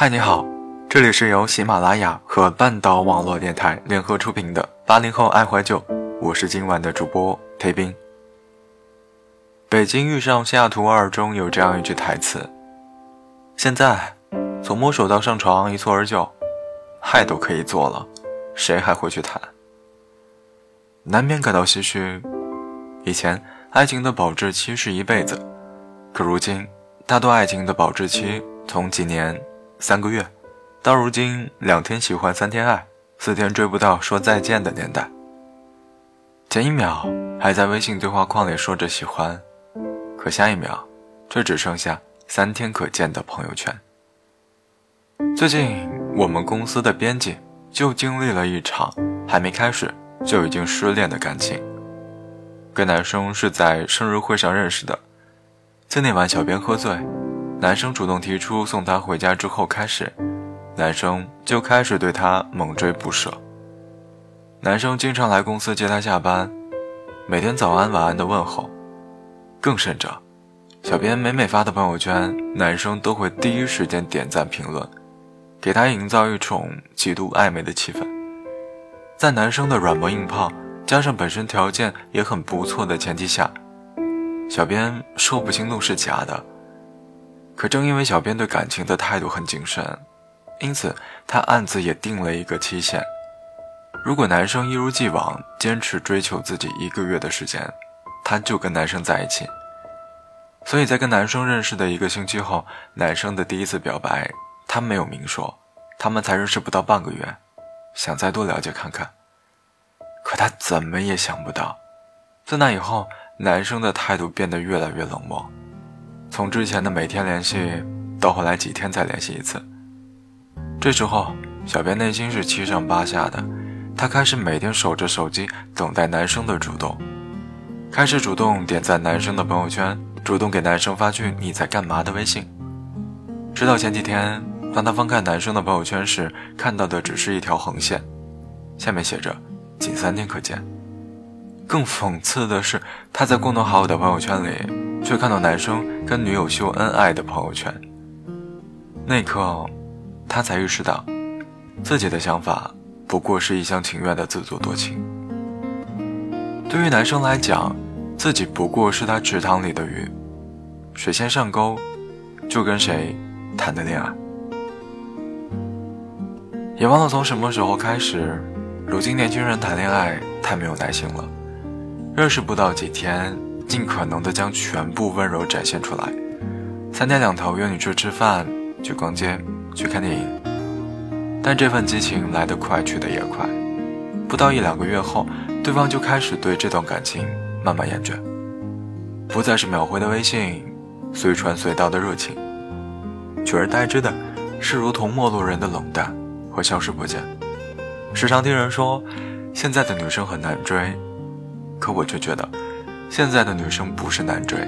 嗨，你好，这里是由喜马拉雅和半岛网络电台联合出品的《八零后爱怀旧》，我是今晚的主播裴斌。《北京遇上西雅图二》中有这样一句台词：“现在，从摸手到上床一蹴而就，爱都可以做了，谁还会去谈？”难免感到唏嘘。以前，爱情的保质期是一辈子，可如今，大多爱情的保质期从几年、三个月，到如今两天喜欢三天爱，四天追不到说再见的年代。前一秒还在微信对话框里说着喜欢，可下一秒，却只剩下三天可见的朋友圈。最近，我们公司的编辑就经历了一场还没开始。就已经失恋的感情，跟男生是在生日会上认识的。在那晚，小编喝醉，男生主动提出送她回家之后开始，男生就开始对她猛追不舍。男生经常来公司接她下班，每天早安晚安的问候，更甚者，小编每每发的朋友圈，男生都会第一时间点赞评论，给她营造一种极度暧昧的气氛。在男生的软磨硬泡，加上本身条件也很不错的前提下，小编说不清怒是假的。可正因为小编对感情的态度很谨慎，因此他暗自也定了一个期限：如果男生一如既往坚持追求自己一个月的时间，他就跟男生在一起。所以在跟男生认识的一个星期后，男生的第一次表白，他没有明说，他们才认识不到半个月。想再多了解看看，可他怎么也想不到，自那以后，男生的态度变得越来越冷漠，从之前的每天联系，到后来几天才联系一次。这时候，小编内心是七上八下的，他开始每天守着手机，等待男生的主动，开始主动点赞男生的朋友圈，主动给男生发去“你在干嘛”的微信，直到前几天。当他翻看男生的朋友圈时，看到的只是一条横线，下面写着“仅三天可见”。更讽刺的是，他在共同好友的朋友圈里，却看到男生跟女友秀恩爱的朋友圈。那一刻，他才意识到，自己的想法不过是一厢情愿的自作多情。对于男生来讲，自己不过是他池塘里的鱼，谁先上钩，就跟谁谈的恋爱。也忘了从什么时候开始，如今年轻人谈恋爱太没有耐心了。认识不到几天，尽可能的将全部温柔展现出来。三天两头约你去吃饭、去逛街、去看电影。但这份激情来得快，去得也快。不到一两个月后，对方就开始对这段感情慢慢厌倦，不再是秒回的微信、随传随到的热情，取而代之的是如同陌路人的冷淡。会消失不见。时常听人说，现在的女生很难追，可我却觉得，现在的女生不是难追，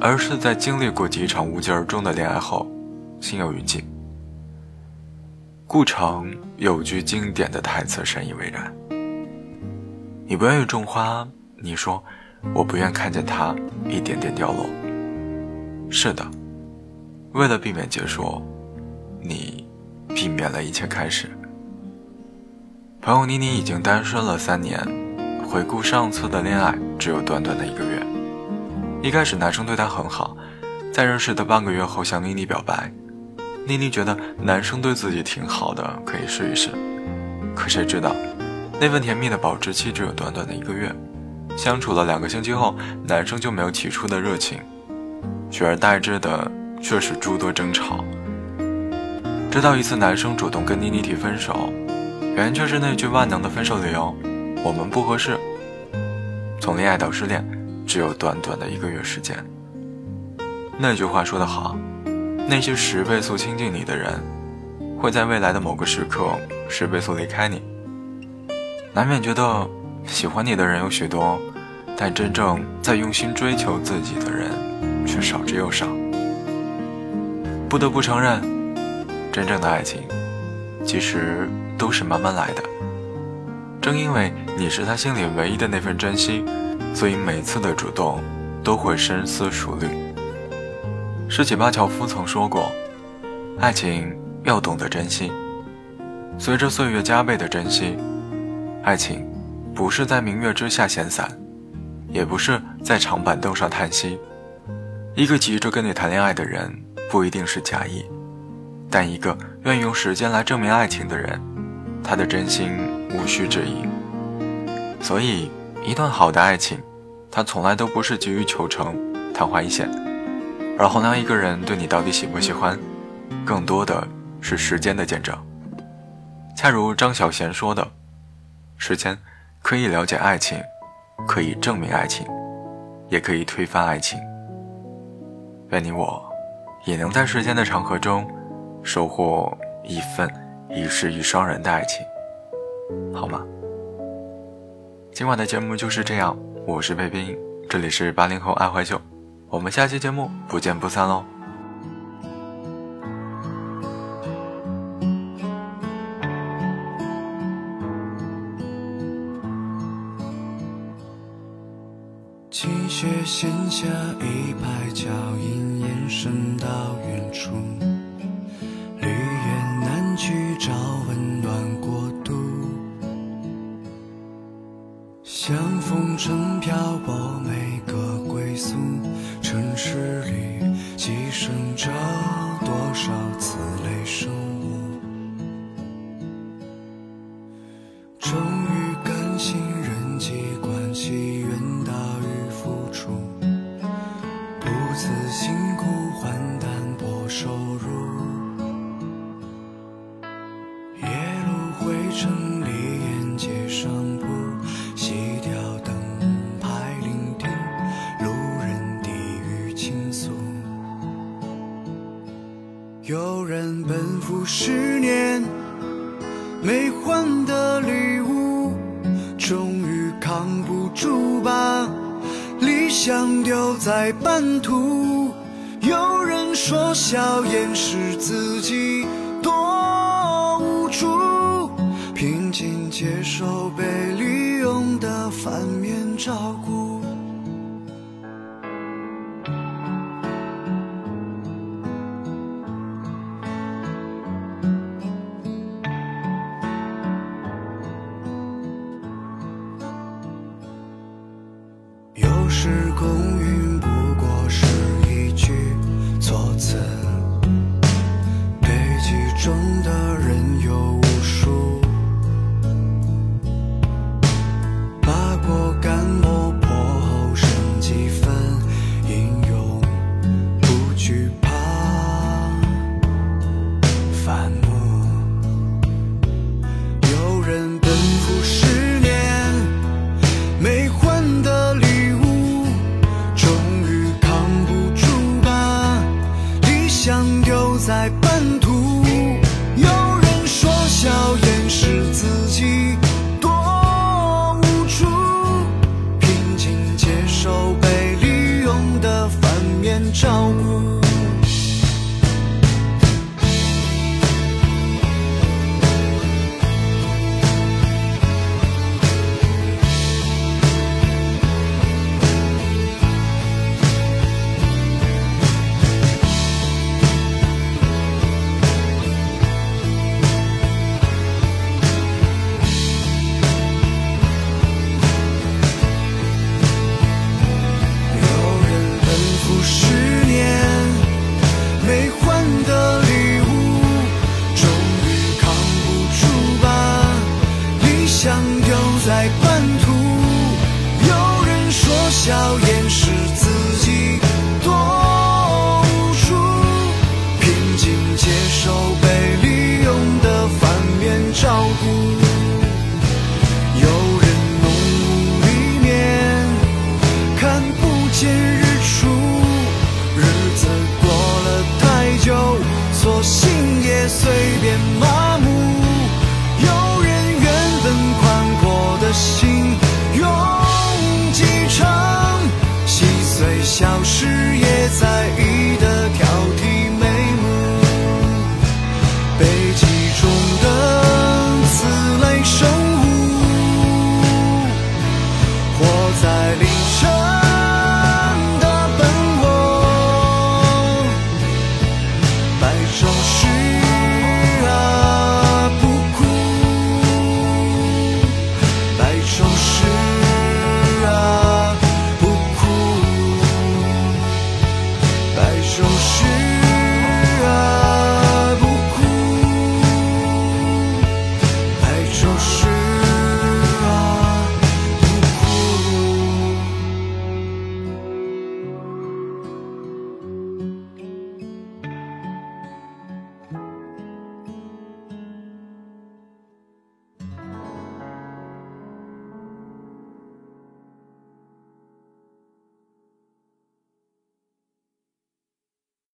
而是在经历过几场无疾而终的恋爱后，心有余悸。顾城有句经典的台词深以为然：“你不愿意种花，你说，我不愿看见它一点点掉落。”是的，为了避免结束，你。避免了一切开始。朋友妮妮已经单身了三年，回顾上次的恋爱，只有短短的一个月。一开始男生对她很好，在认识的半个月后向妮妮表白。妮妮觉得男生对自己挺好的，可以试一试。可谁知道，那份甜蜜的保质期只有短短的一个月。相处了两个星期后，男生就没有起初的热情，取而代之的却是诸多争吵。直到一次，男生主动跟妮妮提分手，原因却是那句万能的分手理由：“我们不合适。”从恋爱到失恋，只有短短的一个月时间。那句话说得好，那些十倍速亲近你的人，会在未来的某个时刻十倍速离开你。难免觉得喜欢你的人有许多，但真正在用心追求自己的人却少之又少。不得不承认。真正的爱情，其实都是慢慢来的。正因为你是他心里唯一的那份珍惜，所以每次的主动都会深思熟虑。诗起巴乔夫曾说过：“爱情要懂得珍惜。随着岁月加倍的珍惜，爱情不是在明月之下闲散，也不是在长板凳上叹息。一个急着跟你谈恋爱的人，不一定是假意，但一个愿意用时间来证明爱情的人，他的真心无需质疑。所以，一段好的爱情，它从来都不是急于求成、昙花一现，而衡量一个人对你到底喜不喜欢，更多的是时间的见证。恰如张小娴说的：“时间可以了解爱情，可以证明爱情，也可以推翻爱情。愿你我也能在时间的长河中，收获一份一世一双人的爱情，好吗？”今晚的节目就是这样，我是贝冰，这里是八零后爱怀旧，我们下期节目不见不散喽。积雪线下一排脚印延伸到远处，像风筝漂泊每个归宿，城市里寄生着多少次雷声没换的礼物，终于扛不住把理想丢在半途。有人说笑掩饰自己多无助，平静接受被利用的反面照顾。